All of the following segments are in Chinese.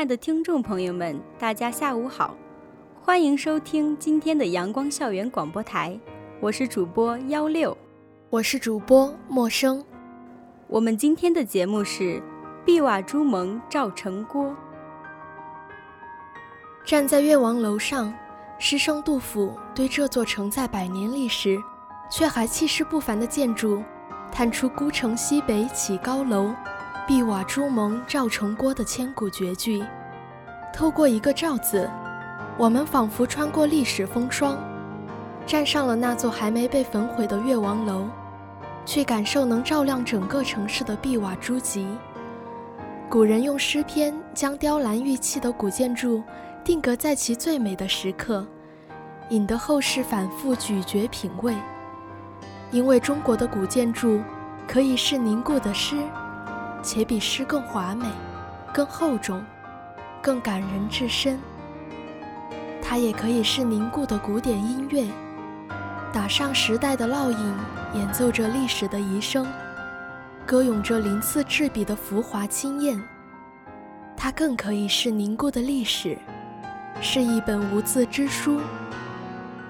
爱的听众朋友们，大家下午好，欢迎收听今天的阳光校园广播台，我是主播幺六，我是主播陌生。我们今天的节目是碧瓦朱蒙照城郭。站在越王楼上，诗生杜甫对这座承载百年历史却还气势不凡的建筑，探出孤城西北起高楼。碧瓦朱蒙照城郭的千古绝句，透过一个“照”字，我们仿佛穿过历史风霜，站上了那座还没被焚毁的越王楼，去感受能照亮整个城市的碧瓦朱脊。古人用诗篇将雕栏玉砌的古建筑定格在其最美的时刻，引得后世反复咀嚼品味。因为中国的古建筑可以是凝固的诗。且比诗更华美、更厚重、更感人至深。它也可以是凝固的古典音乐，打上时代的烙印，演奏着历史的遗声，歌咏着鳞次栉比的浮华惊艳。它更可以是凝固的历史，是一本无字之书，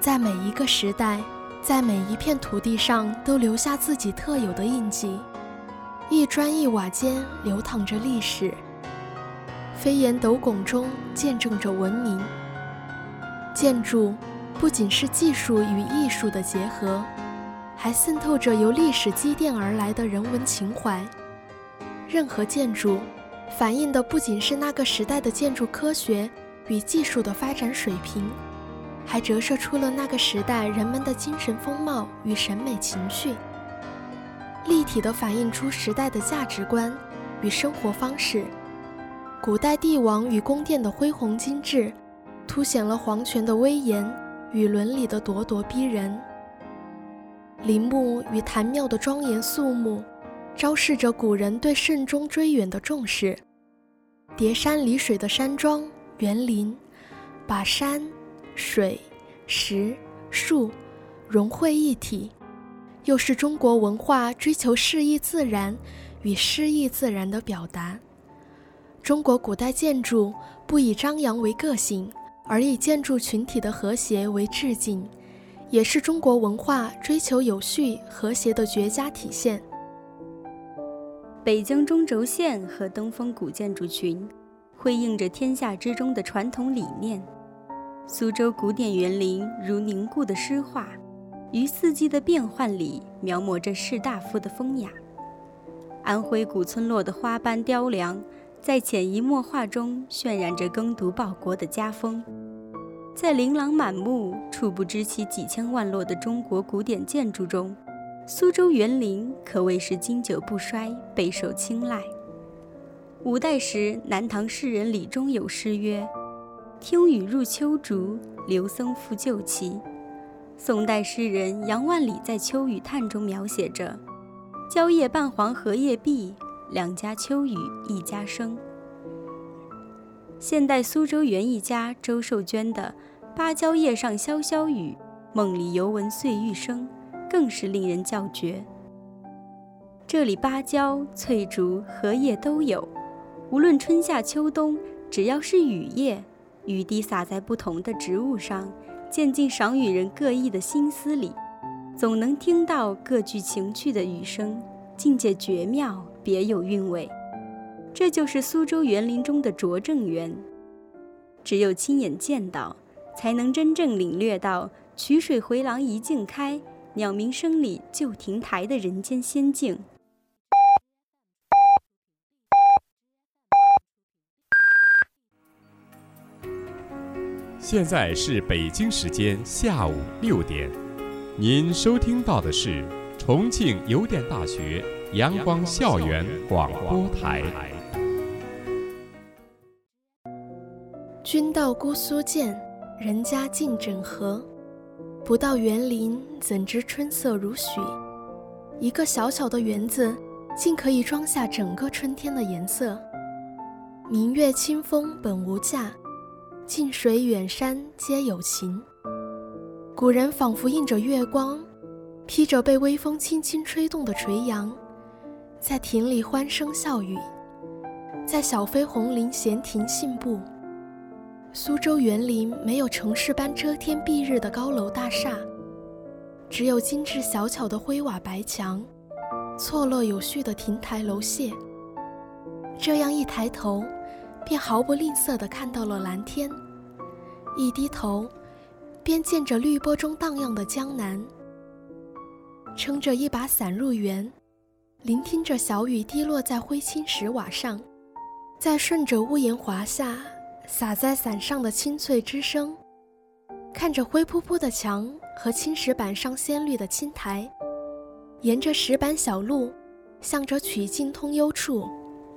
在每一个时代，在每一片土地上都留下自己特有的印记。一砖一瓦间流淌着历史，飞檐斗拱中见证着文明。建筑不仅是技术与艺术的结合，还渗透着由历史积淀而来的人文情怀。任何建筑反映的不仅是那个时代的建筑科学与技术的发展水平，还折射出了那个时代人们的精神风貌与审美情趣。立体地反映出时代的价值观与生活方式。古代帝王与宫殿的恢宏精致，凸显了皇权的威严与伦理的咄咄逼人。陵墓与坛庙的庄严肃穆，昭示着古人对慎终追远的重视。叠山离水的山庄园林，把山、水、石、树融汇一体。又是中国文化追求适意自然与诗意自然的表达。中国古代建筑不以张扬为个性，而以建筑群体的和谐为致敬，也是中国文化追求有序和谐的绝佳体现。北京中轴线和登峰古建筑群，辉映着天下之中的传统理念。苏州古典园林如凝固的诗画。于四季的变换里描摹着士大夫的风雅，安徽古村落的花斑雕梁，在潜移默化中渲染着耕读报国的家风。在琳琅满目、触不知其几千万落的中国古典建筑中，苏州园林可谓是经久不衰，备受青睐。五代时，南唐诗人李忠有诗曰：“听雨入秋竹，刘僧复旧棋。”宋代诗人杨万里在《秋雨叹》中描写着“蕉叶半黄荷叶碧，两家秋雨一家生”。现代苏州园艺家周寿娟的“芭蕉叶上潇潇雨，梦里犹闻碎玉声”更是令人叫绝。这里芭蕉、翠竹、荷叶都有，无论春夏秋冬，只要是雨夜，雨滴洒在不同的植物上。渐进赏雨人各异的心思里，总能听到各具情趣的雨声，境界绝妙，别有韵味。这就是苏州园林中的拙政园。只有亲眼见到，才能真正领略到“曲水回廊一径开，鸟鸣声里旧亭台”的人间仙境。现在是北京时间下午六点，您收听到的是重庆邮电大学阳光校园广播台。君道姑苏见，人家尽整合。不到园林，怎知春色如许？一个小小的园子，竟可以装下整个春天的颜色。明月清风本无价，近水远山皆有情。古人仿佛映着月光，披着被微风轻轻吹动的垂杨，在亭里欢声笑语，在小飞红林闲庭信步。苏州园林没有城市般遮天蔽日的高楼大厦，只有精致小巧的灰瓦白墙，错落有序的亭台楼榭。这样一抬头，便毫不吝啬地看到了蓝天；一低头，便见着绿波中荡漾的江南。撑着一把伞入园，聆听着小雨滴落在灰青石瓦上，再顺着屋檐滑下。洒在伞上的清脆之声，看着灰扑扑的墙和青石板上鲜绿的青苔，沿着石板小路，向着曲径通幽处，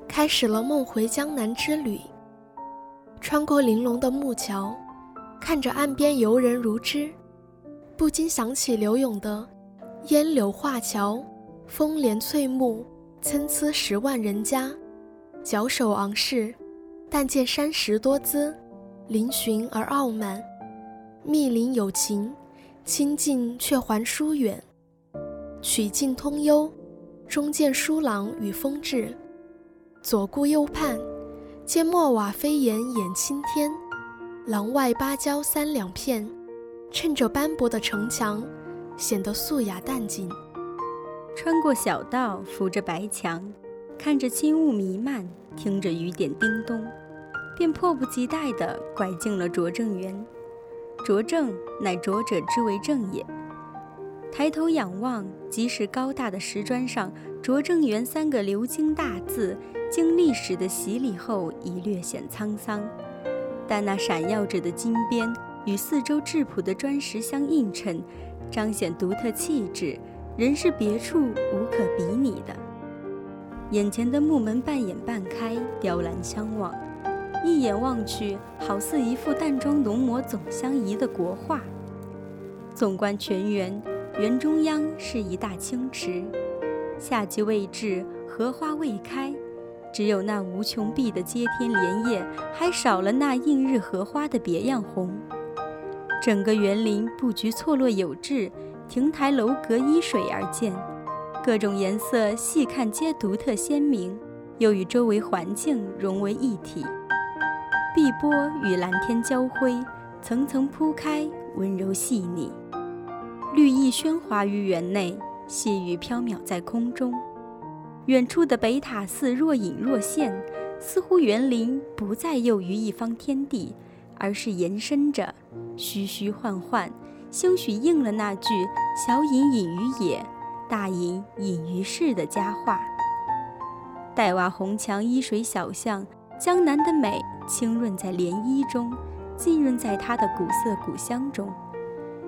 开始了梦回江南之旅。穿过玲珑的木桥，看着岸边游人如织，不禁想起柳永的“烟柳画桥，风帘翠幕，参差十万人家，脚首昂视。”但见山石多姿，嶙峋而傲慢，密林有情，亲近却还疏远。曲径通幽，中见疏朗与风致。左顾右盼，见墨瓦飞檐掩青天，廊外芭蕉三两片，衬着斑驳的城墙，显得素雅淡静。穿过小道，扶着白墙，看着轻雾弥漫，听着雨点叮咚。便迫不及待地拐进了拙政园。拙政乃拙者之为政也。抬头仰望，即使高大的石砖上“拙政园”三个鎏金大字，经历史的洗礼后已略显沧桑，但那闪耀着的金边与四周质朴的砖石相映衬，彰显独特气质，人是别处无可比拟的。眼前的木门半掩半开，雕栏相望。一眼望去，好似一幅淡妆浓抹总相宜的国画。纵观全园，园中央是一大清池，夏季未至，荷花未开，只有那无穷碧的接天莲叶，还少了那映日荷花的别样红。整个园林布局错落有致，亭台楼阁依水而建，各种颜色细看皆独特鲜明，又与周围环境融为一体。碧波与蓝天交辉，层层铺开，温柔细腻。绿意喧哗于园内，细雨飘渺在空中。远处的北塔寺若隐若现，似乎园林不再囿于一方天地，而是延伸着，虚虚幻幻，兴许应了那句“小隐隐于野，大隐隐于市”的佳话。黛瓦红墙，依水小巷。江南的美浸润在涟漪中，浸润在它的古色古香中，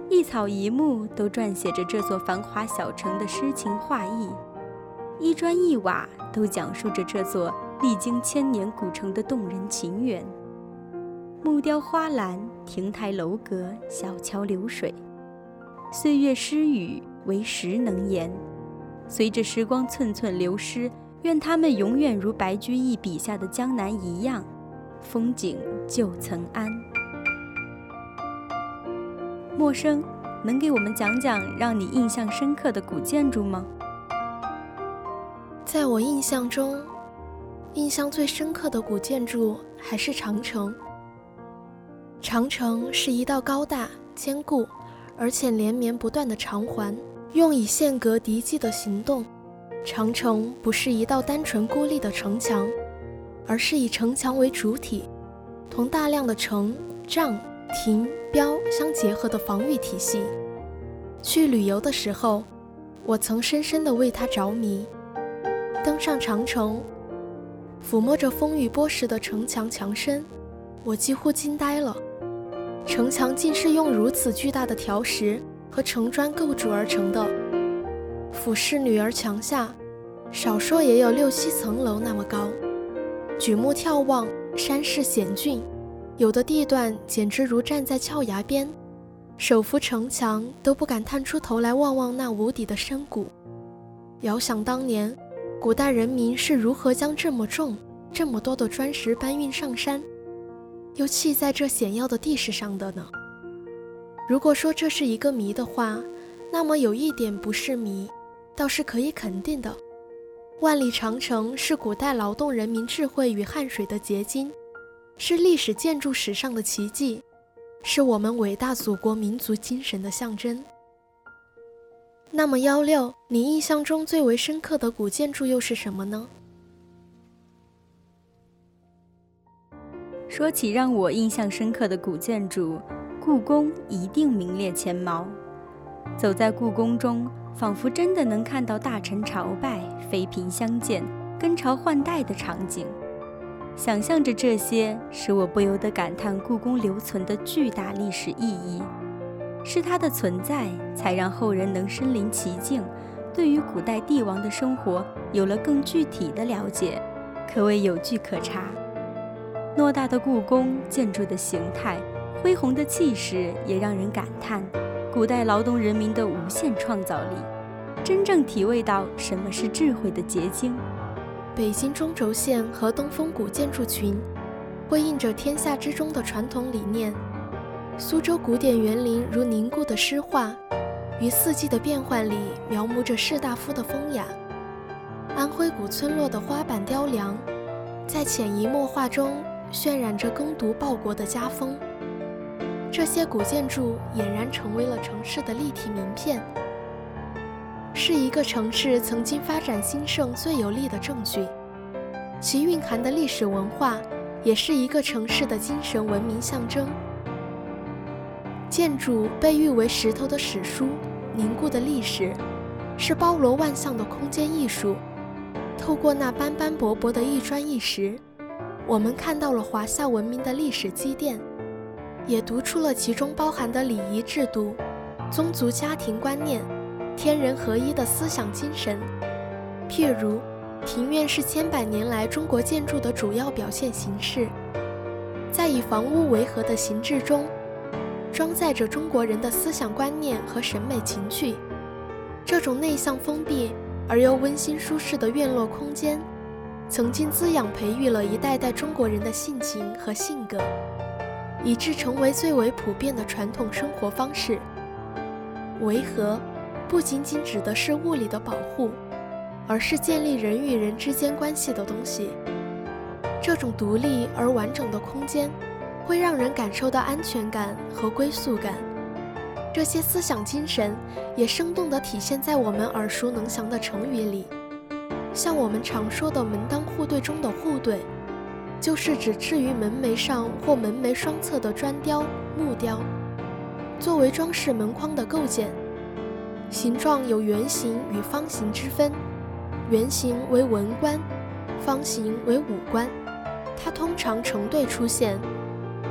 一草一木都撰写着这座繁华小城的诗情画意，一砖一瓦都讲述着这座历经千年古城的动人情缘。木雕花篮，亭台楼阁，小桥流水，岁月诗语，唯时能言。随着时光寸寸流失。愿他们永远如白居易笔下的江南一样，风景旧曾谙。陌生，能给我们讲讲让你印象深刻的古建筑吗？在我印象中，印象最深刻的古建筑还是长城。长城是一道高大、坚固，而且连绵不断的长环，用以限隔敌机的行动。长城不是一道单纯孤立的城墙，而是以城墙为主体，同大量的城障、亭标相结合的防御体系。去旅游的时候，我曾深深地为它着迷。登上长城，抚摸着风雨剥蚀的城墙墙身，我几乎惊呆了。城墙竟是用如此巨大的条石和城砖构筑而成的。俯视女儿墙下，少说也有六七层楼那么高。举目眺望，山势险峻，有的地段简直如站在峭崖边，手扶城墙都不敢探出头来望望那无底的深谷。遥想当年，古代人民是如何将这么重、这么多的砖石搬运上山，又砌在这险要的地势上的呢？如果说这是一个谜的话，那么有一点不是谜，倒是可以肯定的：万里长城是古代劳动人民智慧与汗水的结晶，是历史建筑史上的奇迹，是我们伟大祖国民族精神的象征。那么幺六，你印象中最为深刻的古建筑又是什么呢？说起让我印象深刻的古建筑，故宫一定名列前茅。走在故宫中，仿佛真的能看到大臣朝拜、妃嫔相见、更朝换代的场景。想象着这些，使我不由得感叹故宫留存的巨大历史意义。是它的存在，才让后人能身临其境，对于古代帝王的生活有了更具体的了解，可谓有据可查。偌大的故宫建筑的形态、恢宏的气势，也让人感叹古代劳动人民的无限创造力，真正体味到什么是智慧的结晶。北京中轴线和东风古建筑群，辉映着天下之中的传统理念。苏州古典园林如凝固的诗画，于四季的变换里描摹着士大夫的风雅。安徽古村落的花板雕梁，在潜移默化中渲染着耕读报国的家风。这些古建筑俨然成为了城市的立体名片，是一个城市曾经发展兴盛最有力的证据。其蕴含的历史文化，也是一个城市的精神文明象征。建筑被誉为石头的史书，凝固的历史，是包罗万象的空间艺术。透过那斑斑驳驳的一砖一石，我们看到了华夏文明的历史积淀，也读出了其中包含的礼仪制度、宗族家庭观念、天人合一的思想精神。譬如，庭院是千百年来中国建筑的主要表现形式，在以房屋为核的形制中。装载着中国人的思想观念和审美情趣，这种内向封闭而又温馨舒适的院落空间，曾经滋养培育了一代代中国人的性情和性格，以致成为最为普遍的传统生活方式。维和不仅仅指的是物理的保护，而是建立人与人之间关系的东西。这种独立而完整的空间。会让人感受到安全感和归宿感，这些思想精神也生动地体现在我们耳熟能详的成语里。像我们常说的“门当户对”中的“户对”，就是指置于门楣上或门楣双侧的砖雕、木雕，作为装饰门框的构件。形状有圆形与方形之分，圆形为文官，方形为武官。它通常成对出现。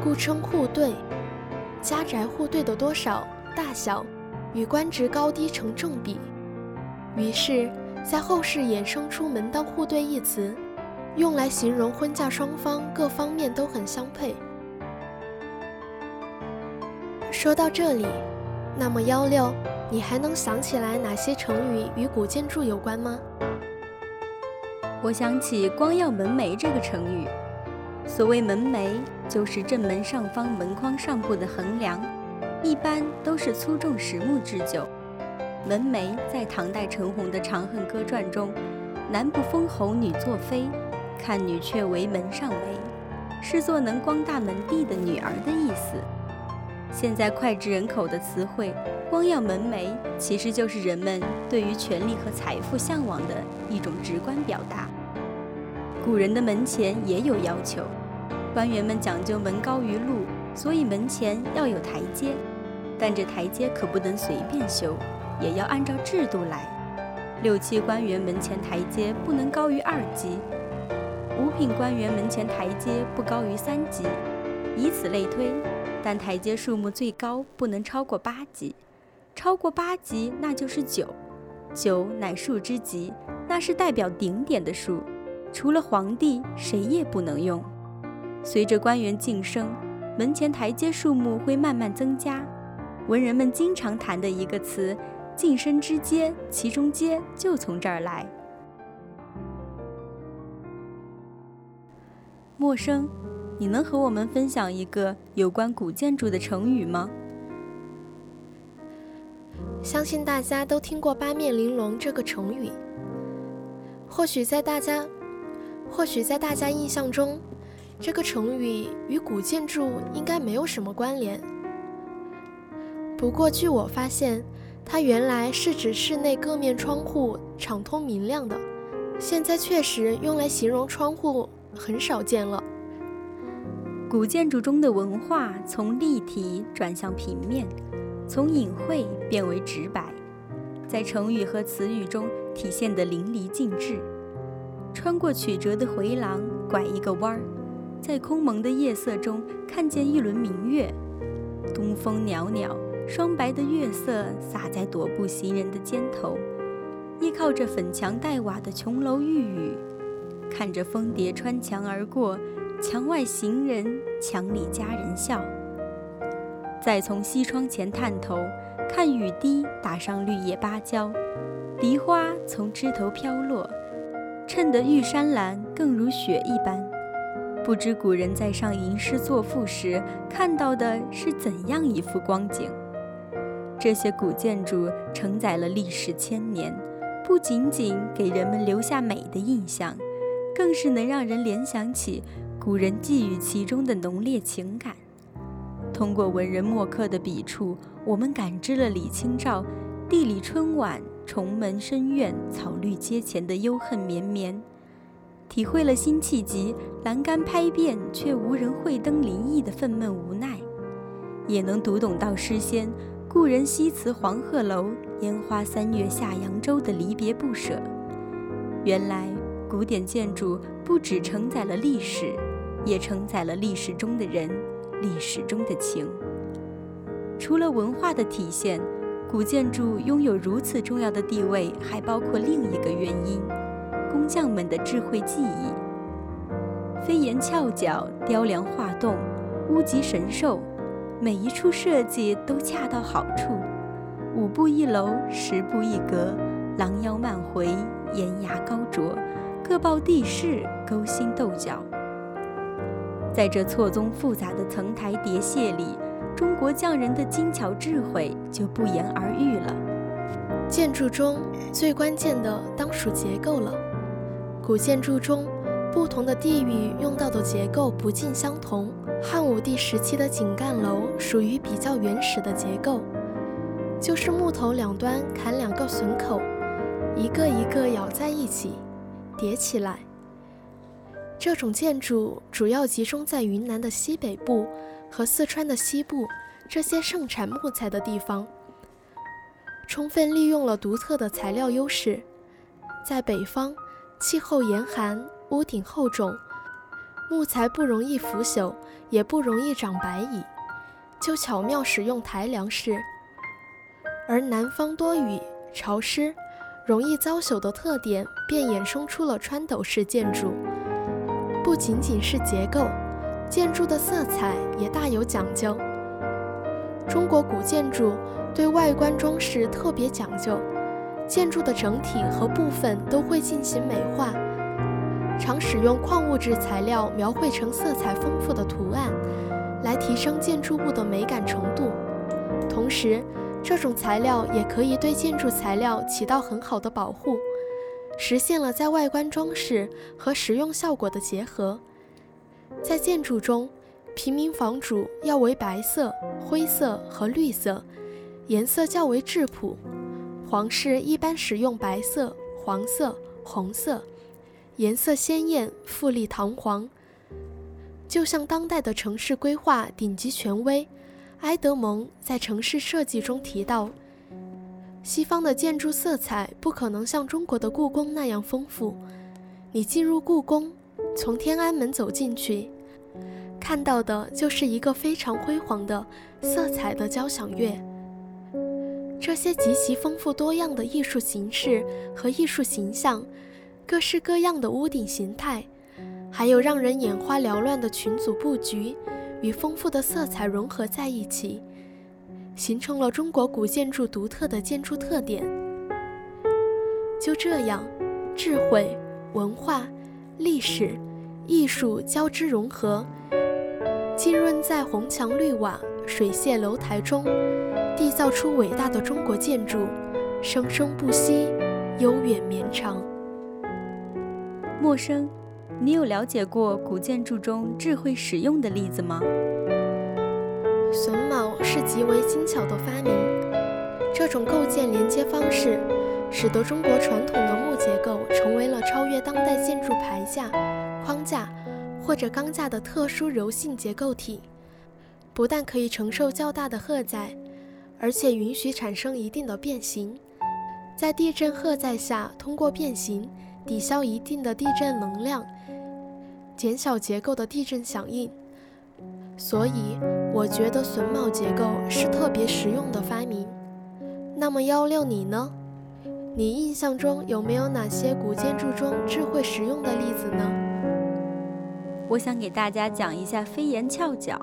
故称户对，家宅户对的多少、大小，与官职高低成正比。于是，在后世衍生出“门当户对”一词，用来形容婚嫁双方各方面都很相配。说到这里，那么幺六，你还能想起来哪些成语与古建筑有关吗？我想起“光耀门楣”这个成语。所谓门楣，就是正门上方门框上部的横梁，一般都是粗重实木制就。门楣在唐代陈洪的《长恨歌传》中，“男不封侯，女作妃，看女却为门上楣”，是做能光大门第的女儿的意思。现在脍炙人口的词汇“光耀门楣”，其实就是人们对于权力和财富向往的一种直观表达。古人的门前也有要求，官员们讲究门高于路，所以门前要有台阶，但这台阶可不能随便修，也要按照制度来。六七官员门前台阶不能高于二级，五品官员门前台阶不高于三级，以此类推。但台阶数目最高不能超过八级，超过八级那就是九。九乃数之极，那是代表顶点的数，除了皇帝，谁也不能用。随着官员晋升，门前台阶数目会慢慢增加。文人们经常谈的一个词“晋身之阶”，其中“阶”就从这儿来。陌生，你能和我们分享一个有关古建筑的成语吗？相信大家都听过“八面玲珑”这个成语。或许在大家，或许在大家印象中，这个成语与古建筑应该没有什么关联。不过，据我发现，它原来是指室内各面窗户敞通明亮的，现在确实用来形容窗户很少见了。古建筑中的文化从立体转向平面。从隐晦变为直白，在成语和词语中体现得淋漓尽致。穿过曲折的回廊，拐一个弯儿，在空蒙的夜色中看见一轮明月。东风袅袅，霜白的月色洒在踱步行人的肩头。依靠着粉墙黛瓦的琼楼玉宇，看着蜂蝶穿墙而过，墙外行人，墙里佳人笑。再从西窗前探头，看雨滴打上绿叶芭蕉，梨花从枝头飘落，衬得玉山蓝更如雪一般。不知古人在上吟诗作赋时看到的是怎样一幅光景？这些古建筑承载了历史千年，不仅仅给人们留下美的印象，更是能让人联想起古人寄予其中的浓烈情感。通过文人墨客的笔触，我们感知了李清照“地里春晚，重门深院，草绿阶前”的忧恨绵绵，体会了辛弃疾“栏杆拍遍，却无人会登临意”的愤懑无奈，也能读懂到诗仙“故人西辞黄鹤楼，烟花三月下扬州”的离别不舍。原来，古典建筑不只承载了历史，也承载了历史中的人。历史中的情，除了文化的体现，古建筑拥有如此重要的地位，还包括另一个原因：工匠们的智慧技艺。飞檐翘角、雕梁画栋、屋脊神兽，每一处设计都恰到好处。五步一楼，十步一阁，廊腰漫回，檐牙高啄，各抱地势，勾心斗角。在这错综复杂的层台叠榭里，中国匠人的精巧智慧就不言而喻了。建筑中最关键的当属结构了。古建筑中，不同的地域用到的结构不尽相同。汉武帝时期的井干楼属于比较原始的结构，就是木头两端砍两个榫口，一个一个咬在一起，叠起来。这种建筑主要集中在云南的西北部和四川的西部这些盛产木材的地方，充分利用了独特的材料优势。在北方，气候严寒，屋顶厚重，木材不容易腐朽，也不容易长白蚁，就巧妙使用抬梁式；而南方多雨、潮湿，容易遭朽的特点，便衍生出了穿斗式建筑。不仅仅是结构，建筑的色彩也大有讲究。中国古建筑对外观装饰特别讲究，建筑的整体和部分都会进行美化，常使用矿物质材料描绘成色彩丰富的图案，来提升建筑物的美感程度。同时，这种材料也可以对建筑材料起到很好的保护。实现了在外观装饰和实用效果的结合。在建筑中，平民房主要为白色、灰色和绿色，颜色较为质朴；皇室一般使用白色、黄色、红色，颜色鲜艳、富丽堂皇。就像当代的城市规划顶级权威埃德蒙在城市设计中提到。西方的建筑色彩不可能像中国的故宫那样丰富。你进入故宫，从天安门走进去，看到的就是一个非常辉煌的色彩的交响乐。这些极其丰富多样的艺术形式和艺术形象，各式各样的屋顶形态，还有让人眼花缭乱的群组布局，与丰富的色彩融合在一起，形成了中国古建筑独特的建筑特点。就这样，智慧、文化、历史、艺术交织融合，浸润在红墙绿瓦、水榭楼台中。缔造出伟大的中国建筑，生生不息，悠远绵长。陌生，你有了解过古建筑中智慧使用的例子吗？榫卯是极为精巧的发明，这种构建连接方式，使得中国传统的木结构成为了超越当代建筑排架、框架或者钢架的特殊柔性结构体，不但可以承受较大的荷载。而且允许产生一定的变形，在地震荷载下，通过变形抵消一定的地震能量，减小结构的地震响应。所以，我觉得榫卯结构是特别实用的发明。那么幺六你呢？你印象中有没有哪些古建筑中智慧实用的例子呢？我想给大家讲一下飞檐翘角，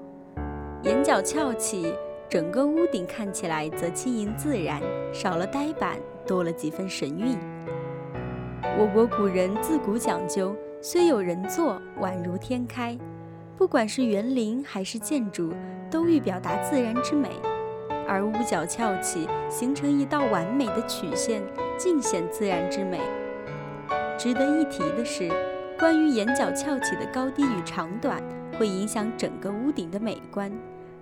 檐角翘起。整个屋顶看起来则轻盈自然，少了呆板，多了几分神韵。我国古人自古讲究，虽有人作，宛如天开。不管是园林还是建筑，都欲表达自然之美，而屋角翘起，形成一道完美的曲线，尽显自然之美。值得一提的是，关于檐角翘起的高低与长短，会影响整个屋顶的美观，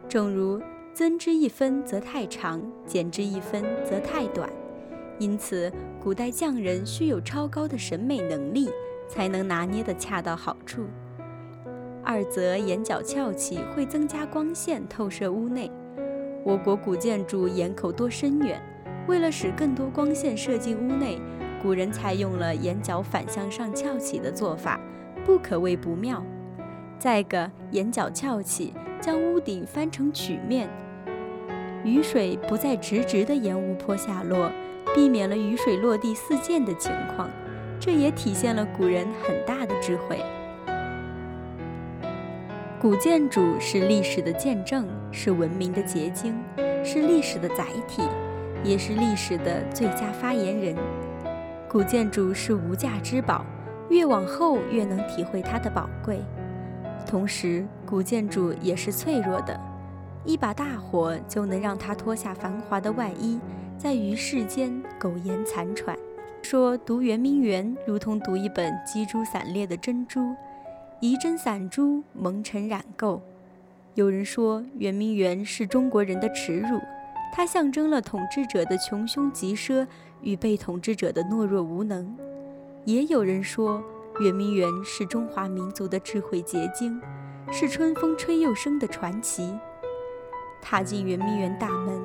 正如。增之一分则太长，减之一分则太短。因此，古代匠人需有超高的审美能力，才能拿捏得恰到好处。二则檐角翘起会增加光线透射屋内。我国古建筑檐口多深远，为了使更多光线射进屋内，古人采用了檐角反向上翘起的做法，不可谓不妙。再个，檐角翘起，将屋顶翻成曲面。雨水不再直直地沿屋坡下落，避免了雨水落地四溅的情况，这也体现了古人很大的智慧。古建筑是历史的见证，是文明的结晶，是历史的载体，也是历史的最佳发言人。古建筑是无价之宝，越往后越能体会它的宝贵。同时，古建筑也是脆弱的。一把大火就能让它脱下繁华的外衣，在于世间苟延残喘。说读圆明园如同读一本积珠散裂的珍珠，一针散珠蒙尘染垢。有人说圆明园是中国人的耻辱，它象征了统治者的穷凶极奢与被统治者的懦弱无能。也有人说圆明园是中华民族的智慧结晶，是春风吹又生的传奇。踏进圆明园大门，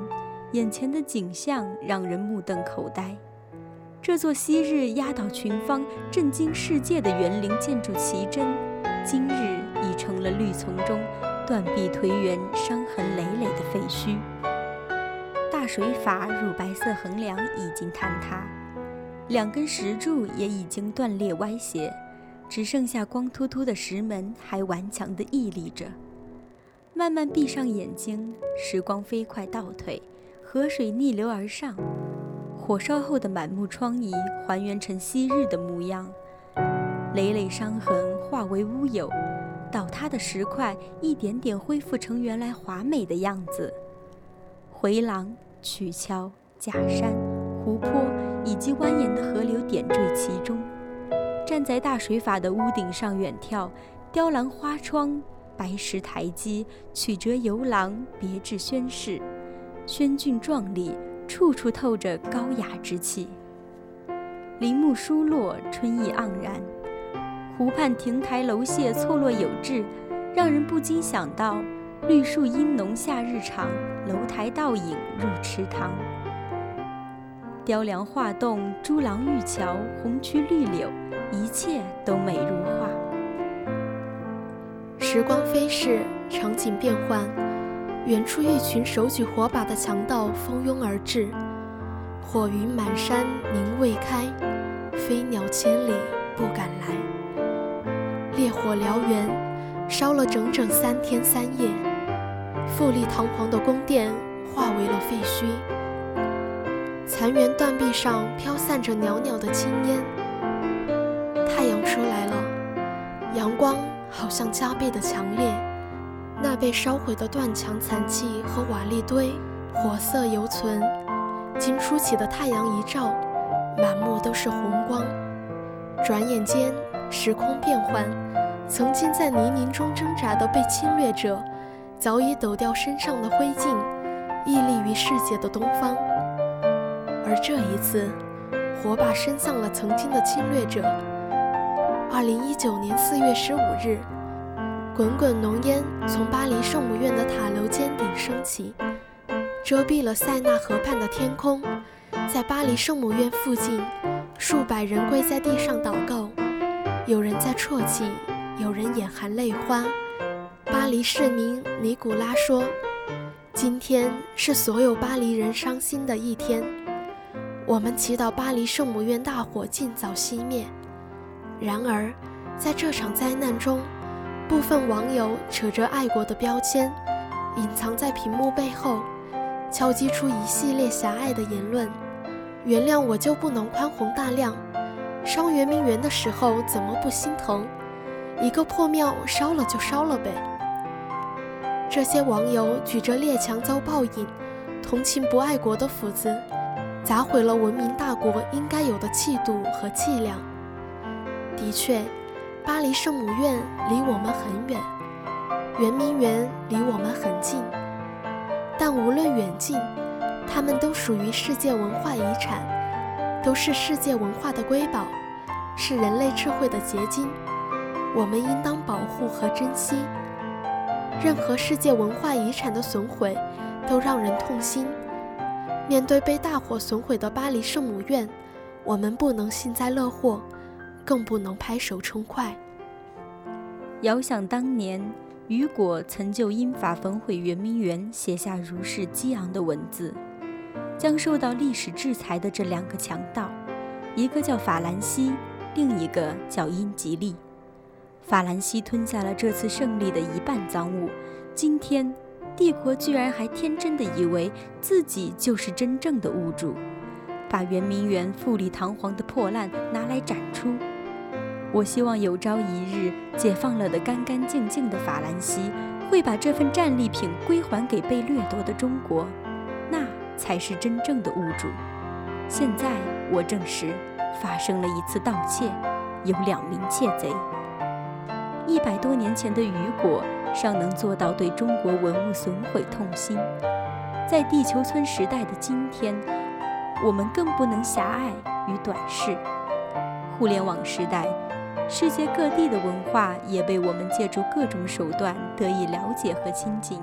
眼前的景象让人目瞪口呆。这座昔日压倒群芳、震惊世界的园林建筑奇珍，今日已成了绿丛中断壁颓垣、伤痕累累的废墟。大水法乳白色横梁已经坍塌，两根石柱也已经断裂歪斜，只剩下光秃秃的石门还顽强地屹立着。慢慢闭上眼睛，时光飞快倒退，河水逆流而上，火烧后的满目疮痍还原成昔日的模样，累累伤痕化为乌有，倒塌的石块一点点恢复成原来华美的样子。回廊、曲桥、假山、湖泊以及蜿蜒的河流点缀其中，站在大水法的屋顶上远眺，雕栏花窗。白石台基，曲折游廊，别致轩饰，轩峻壮丽，处处透着高雅之气。林木疏落，春意盎然。湖畔亭台楼榭错落有致，让人不禁想到：绿树阴浓夏日长，楼台倒影入池塘。雕梁画栋，朱廊玉桥，红曲绿柳，一切都美如画。时光飞逝，场景变换，远处一群手举火把的强盗蜂拥而至，火云满山凝未开，飞鸟千里不敢来。烈火燎原，烧了整整三天三夜，富丽堂皇的宫殿化为了废墟。残垣断壁上飘散着袅袅的青烟。太阳出来了，阳光好像加倍的强烈。那被烧毁的断墙残砌和瓦砾堆，火色犹存。经初起的太阳一照，满目都是红光。转眼间，时空变幻，曾经在泥泞中挣扎的被侵略者，早已抖掉身上的灰烬，屹立于世界的东方。而这一次，火把伸向了曾经的侵略者。二零一九年四月十五日，滚滚浓烟从巴黎圣母院的塔楼尖顶升起。遮蔽了塞纳河畔的天空，在巴黎圣母院附近，数百人跪在地上祷告，有人在啜泣，有人眼含泪花。巴黎市民尼古拉说：“今天是所有巴黎人伤心的一天，我们祈祷巴黎圣母院大火尽早熄灭。”然而，在这场灾难中，部分网友扯着爱国的标签，隐藏在屏幕背后。敲击出一系列狭隘的言论，原谅我就不能宽宏大量？烧圆明园的时候怎么不心疼？一个破庙烧了就烧了呗。这些网友举着列强遭报应、同情不爱国的斧子，砸毁了文明大国应该有的气度和气量。的确，巴黎圣母院离我们很远，圆明园离我们很近。但无论远近，它们都属于世界文化遗产，都是世界文化的瑰宝，是人类智慧的结晶。我们应当保护和珍惜。任何世界文化遗产的损毁，都让人痛心。面对被大火损毁的巴黎圣母院，我们不能幸灾乐祸，更不能拍手称快。遥想当年。雨果曾就英法焚毁圆明园写下如是激昂的文字，将受到历史制裁的这两个强盗，一个叫法兰西，另一个叫英吉利。法兰西吞下了这次胜利的一半赃物，今天帝国居然还天真的以为自己就是真正的物主，把圆明园富丽堂皇的破烂拿来展出。我希望有朝一日解放了的干干净净的法兰西，会把这份战利品归还给被掠夺的中国，那才是真正的物主。现在我证实，发生了一次盗窃，有两名窃贼。一百多年前的雨果尚能做到对中国文物损毁痛心，在地球村时代的今天，我们更不能狭隘与短视。互联网时代。世界各地的文化也被我们借助各种手段得以了解和亲近。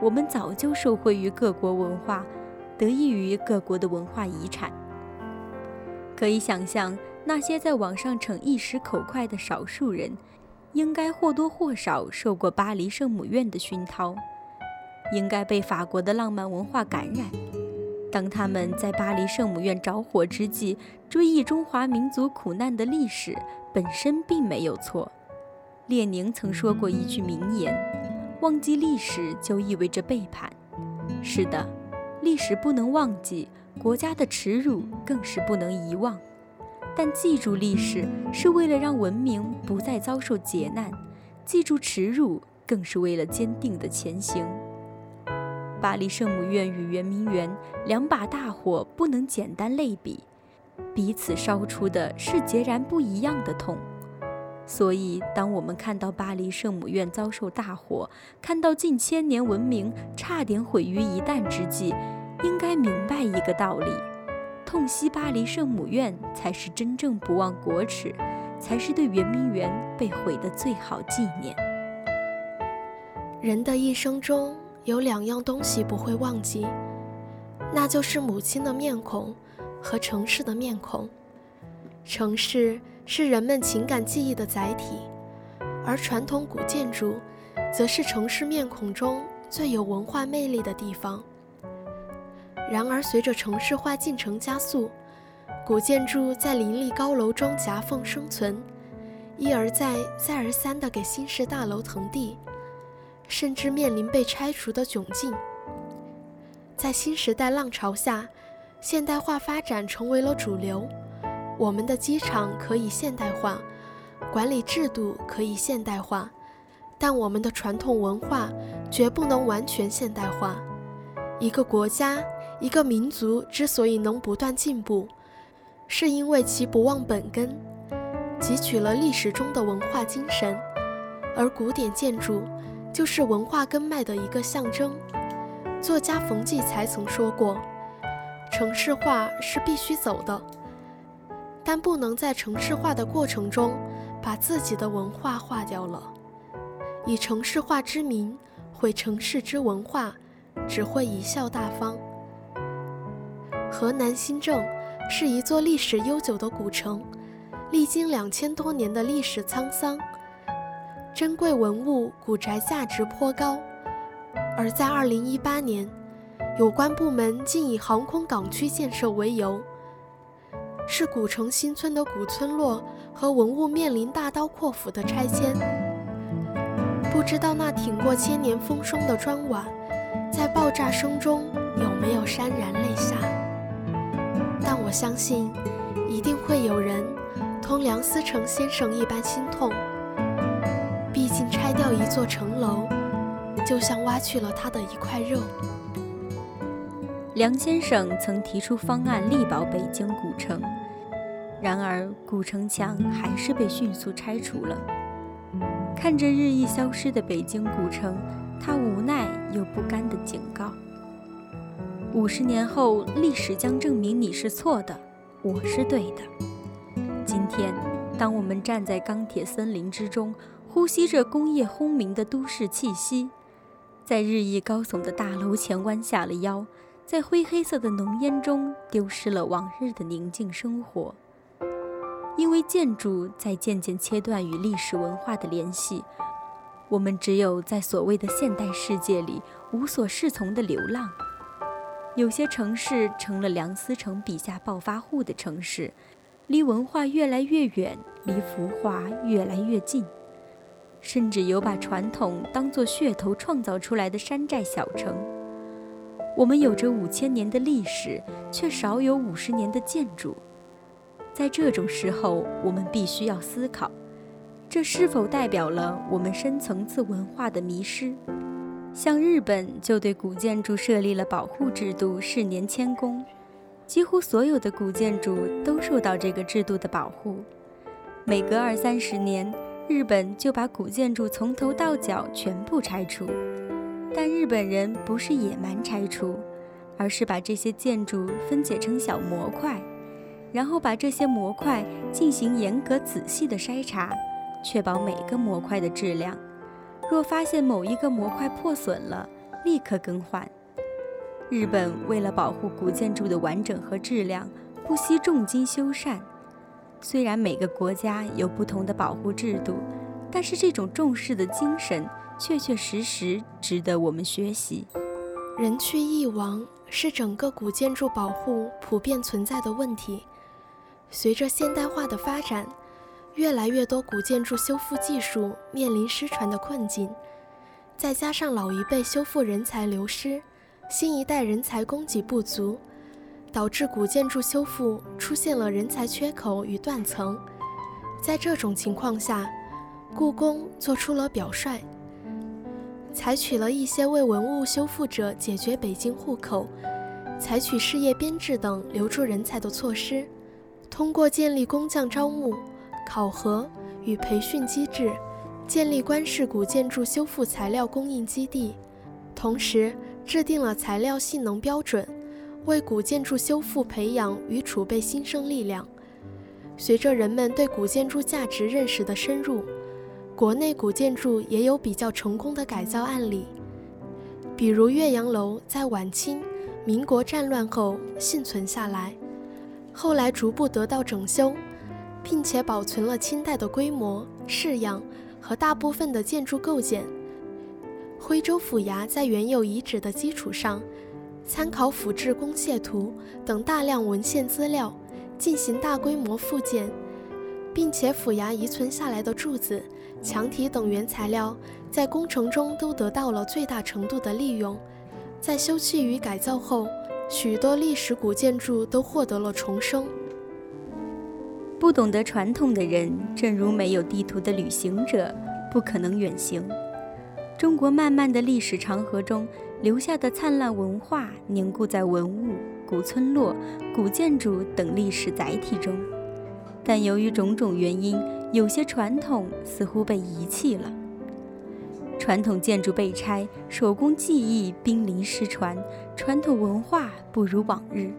我们早就受惠于各国文化，得益于各国的文化遗产。可以想象，那些在网上逞一时口快的少数人，应该或多或少受过巴黎圣母院的熏陶，应该被法国的浪漫文化感染。当他们在巴黎圣母院着火之际，追忆中华民族苦难的历史，本身并没有错。列宁曾说过一句名言：“忘记历史就意味着背叛。”是的，历史不能忘记，国家的耻辱更是不能遗忘。但记住历史，是为了让文明不再遭受劫难；记住耻辱，更是为了坚定的前行。巴黎圣母院与圆明园两把大火不能简单类比，彼此烧出的是截然不一样的痛。所以，当我们看到巴黎圣母院遭受大火，看到近千年文明差点毁于一旦之际，应该明白一个道理：痛惜巴黎圣母院，才是真正不忘国耻，才是对圆明园被毁的最好纪念。人的一生中。有两样东西不会忘记，那就是母亲的面孔和城市的面孔。城市是人们情感记忆的载体，而传统古建筑，则是城市面孔中最有文化魅力的地方。然而，随着城市化进程加速，古建筑在林立高楼中夹缝生存，一而再、再而三地给新式大楼腾地，甚至面临被拆除的窘境。在新时代浪潮下，现代化发展成为了主流。我们的机场可以现代化，管理制度可以现代化，但我们的传统文化绝不能完全现代化。一个国家、一个民族之所以能不断进步，是因为其不忘本根，汲取了历史中的文化精神，而古典建筑就是文化根脉的一个象征。作家冯骥才曾说过：“城市化是必须走的，但不能在城市化的过程中把自己的文化化掉了。以城市化之名毁城市之文化，只会贻笑大方。”河南新郑是一座历史悠久的古城，历经两千多年的历史沧桑，珍贵文物古宅价值颇高。而在二零一八年，有关部门竟以航空港区建设为由，是古城新村的古村落和文物面临大刀阔斧的拆迁。不知道那挺过千年风霜的砖瓦，在爆炸声中有没有潸然泪下？但我相信，一定会有人同梁思成先生一般心痛。毕竟拆掉一座城楼。就像挖去了他的一块肉。梁先生曾提出方案力保北京古城，然而古城墙还是被迅速拆除了。看着日益消失的北京古城，他无奈又不甘地警告：五十年后，历史将证明你是错的，我是对的。今天，当我们站在钢铁森林之中，呼吸着工业轰鸣的都市气息。在日益高耸的大楼前弯下了腰，在灰黑色的浓烟中丢失了往日的宁静生活。因为建筑在渐渐切断与历史文化的联系，我们只有在所谓的现代世界里无所适从的流浪。有些城市成了梁思成笔下暴发户的城市，离文化越来越远，离浮华越来越近。甚至有把传统当作噱头创造出来的山寨小城。我们有着五千年的历史，却少有五十年的建筑。在这种时候，我们必须要思考：这是否代表了我们深层次文化的迷失？像日本就对古建筑设立了保护制度，世年迁宫，几乎所有的古建筑都受到这个制度的保护，每隔二三十年。日本就把古建筑从头到脚全部拆除，但日本人不是野蛮拆除，而是把这些建筑分解成小模块，然后把这些模块进行严格仔细的筛查，确保每个模块的质量。若发现某一个模块破损了，立刻更换。日本为了保护古建筑的完整和质量，不惜重金修缮。虽然每个国家有不同的保护制度，但是这种重视的精神确确实实值得我们学习。人去意亡是整个古建筑保护普遍存在的问题。随着现代化的发展，越来越多古建筑修复技术面临失传的困境，再加上老一辈修复人才流失，新一代人才供给不足。导致古建筑修复出现了人才缺口与断层。在这种情况下，故宫做出了表率，采取了一些为文物修复者解决北京户口、采取事业编制等留住人才的措施。通过建立工匠招募、考核与培训机制，建立官式古建筑修复材料供应基地，同时制定了材料性能标准。为古建筑修复培养与储备新生力量。随着人们对古建筑价值认识的深入，国内古建筑也有比较成功的改造案例。比如岳阳楼在晚清、民国战乱后幸存下来，后来逐步得到整修，并且保存了清代的规模、式样和大部分的建筑构件。徽州府衙在原有遗址的基础上。参考府志公谢图等大量文献资料，进行大规模复建，并且府衙遗存下来的柱子、墙体等原材料，在工程中都得到了最大程度的利用。在修葺与改造后，许多历史古建筑都获得了重生。不懂得传统的人，正如没有地图的旅行者，不可能远行。中国漫漫的历史长河中留下的灿烂文化，凝固在文物、古村落、古建筑等历史载体中。但由于种种原因，有些传统似乎被遗弃了。传统建筑被拆，手工技艺濒临失传，传统文化不如往日。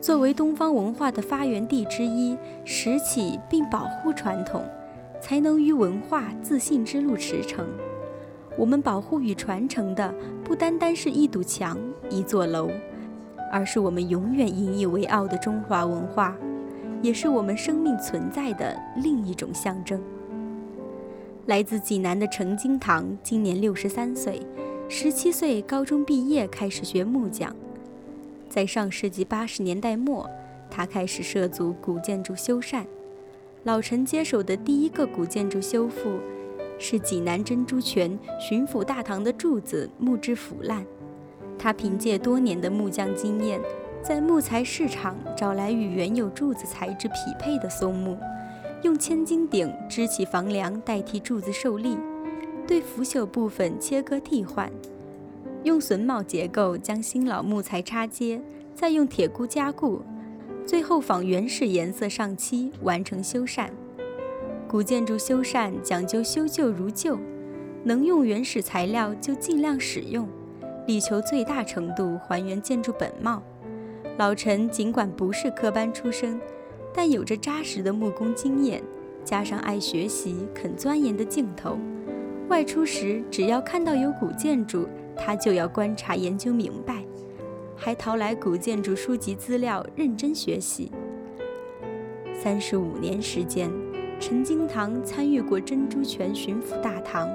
作为东方文化的发源地之一，拾起并保护传统，才能于文化自信之路驰骋。我们保护与传承的，不单单是一堵墙、一座楼，而是我们永远引以为傲的中华文化，也是我们生命存在的另一种象征。来自济南的陈金堂今年六十三岁，十七岁高中毕业开始学木匠。在上世纪八十年代末，他开始涉足古建筑修缮。老陈接手的第一个古建筑修复，是济南珍珠泉巡抚大堂的柱子木质腐烂。他凭借多年的木匠经验，在木材市场找来与原有柱子材质匹配的松木，用千斤顶支起房梁代替柱子受力，对腐朽部分切割替换。用榫卯结构将新老木材插接，再用铁箍加固，最后仿原始颜色上漆，完成修缮。古建筑修缮讲究修旧如旧，能用原始材料就尽量使用，力求最大程度还原建筑本貌。老陈尽管不是科班出身，但有着扎实的木工经验，加上爱学习、肯钻研的劲头，外出时只要看到有古建筑。他就要观察研究明白，还淘来古建筑书籍资料认真学习。三十五年时间，陈经堂参与过珍珠泉巡抚大堂、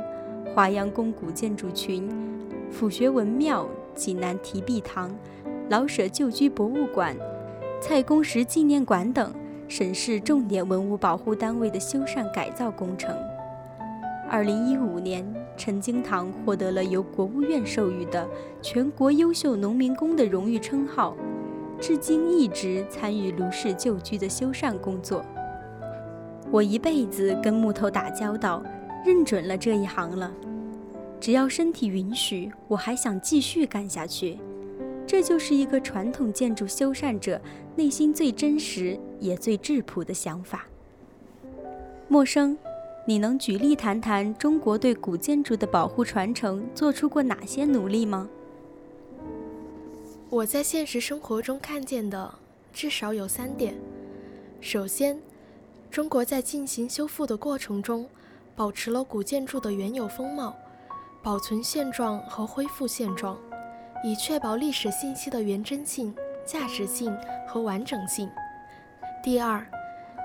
华阳宫古建筑群、府学文庙、济南提壁堂、老舍旧居博物馆、蔡公时纪念馆等省市重点文物保护单位的修缮改造工程。二零一五年，陈经堂获得了由国务院授予的全国优秀农民工的荣誉称号，至今一直参与卢氏旧居的修缮工作。我一辈子跟木头打交道，认准了这一行了。只要身体允许，我还想继续干下去。这就是一个传统建筑修缮者内心最真实也最质朴的想法。陌生。你能举例谈谈中国对古建筑的保护传承做出过哪些努力吗？我在现实生活中看见的至少有三点。首先，中国在进行修复的过程中，保持了古建筑的原有风貌，保存现状和恢复现状，以确保历史信息的原真性、价值性和完整性。第二，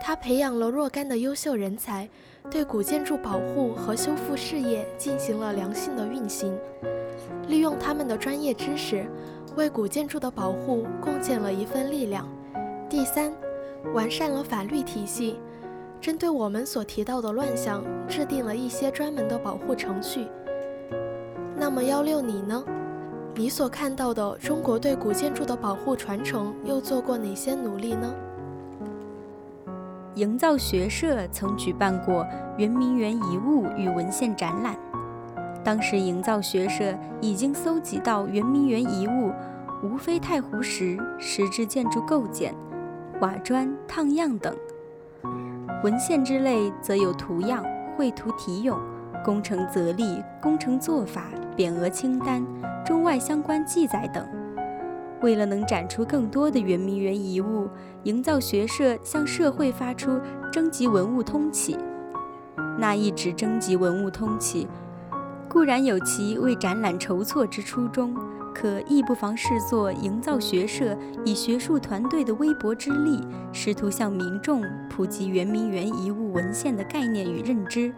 他培养了若干的优秀人才。对古建筑保护和修复事业进行了良性的运行，利用他们的专业知识，为古建筑的保护贡献了一份力量。第三，完善了法律体系，针对我们所提到的乱象，制定了一些专门的保护程序。那么幺六你呢？你所看到的中国对古建筑的保护传承又做过哪些努力呢？营造学社曾举办过圆明园遗物与文献展览，当时营造学社已经搜集到圆明园遗物，无非太湖石、石质建筑构件、瓦砖、烫样等；文献之类则有图样、绘图题咏、工程则例、工程做法、匾额清单、中外相关记载等。为了能展出更多的圆明园遗物，营造学社向社会发出征集文物通启。那一纸征集文物通启，固然有其为展览筹措之初衷，可亦不妨视作营造学社以学术团队的微薄之力，试图向民众普及圆明园遗物文献的概念与认知，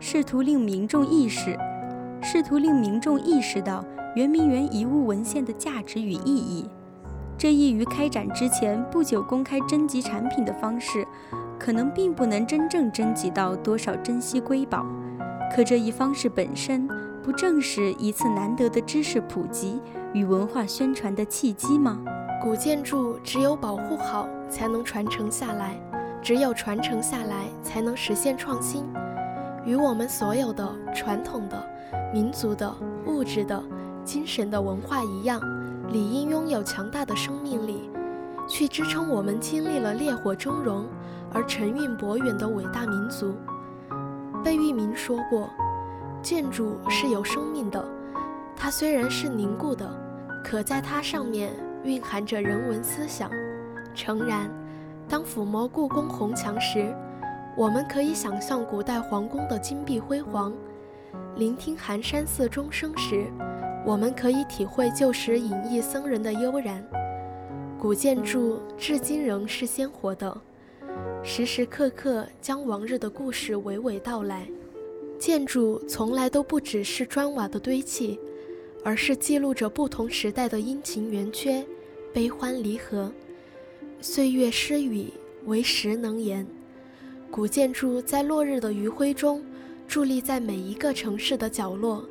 试图令民众意识，试图令民众意识到。圆明园遗物文献的价值与意义。这一于开展之前不久公开征集产品的方式，可能并不能真正征集到多少珍稀瑰宝。可这一方式本身，不正是一次难得的知识普及与文化宣传的契机吗？古建筑只有保护好，才能传承下来；只有传承下来，才能实现创新。与我们所有的传统的、民族的、物质的、精神的文化一样，理应拥有强大的生命力，去支撑我们经历了烈火峥嵘而沉韵博远的伟大民族。贝聿铭说过：“建筑是有生命的，它虽然是凝固的，可在它上面蕴含着人文思想。”诚然，当抚摸故宫红墙时，我们可以想象古代皇宫的金碧辉煌；聆听寒山寺钟声时，我们可以体会旧时隐逸僧人的悠然。古建筑至今仍是鲜活的。时时刻刻将往日的故事娓娓道来。建筑从来都不只是砖瓦的堆砌，而是记录着不同时代的阴晴圆缺、悲欢离合。岁月诗语，唯时能言。古建筑在落日的余晖中，伫立在每一个城市的角落，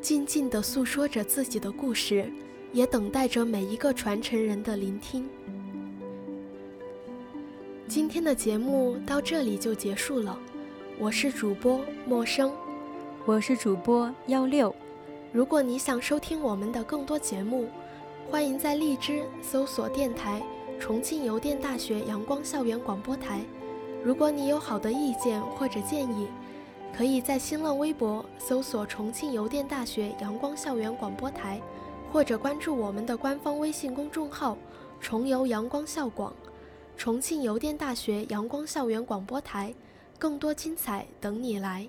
静静地诉说着自己的故事，也等待着每一个传承人的聆听。今天的节目到这里就结束了，我是主播陌生，我是主播幺六。如果你想收听我们的更多节目，欢迎在荔枝搜索电台重庆邮电大学阳光校园广播台。如果你有好的意见或者建议，可以在新浪微博搜索重庆邮电大学阳光校园广播台，或者关注我们的官方微信公众号“重邮阳光校广”。重庆邮电大学阳光校园广播台，更多精彩等你来。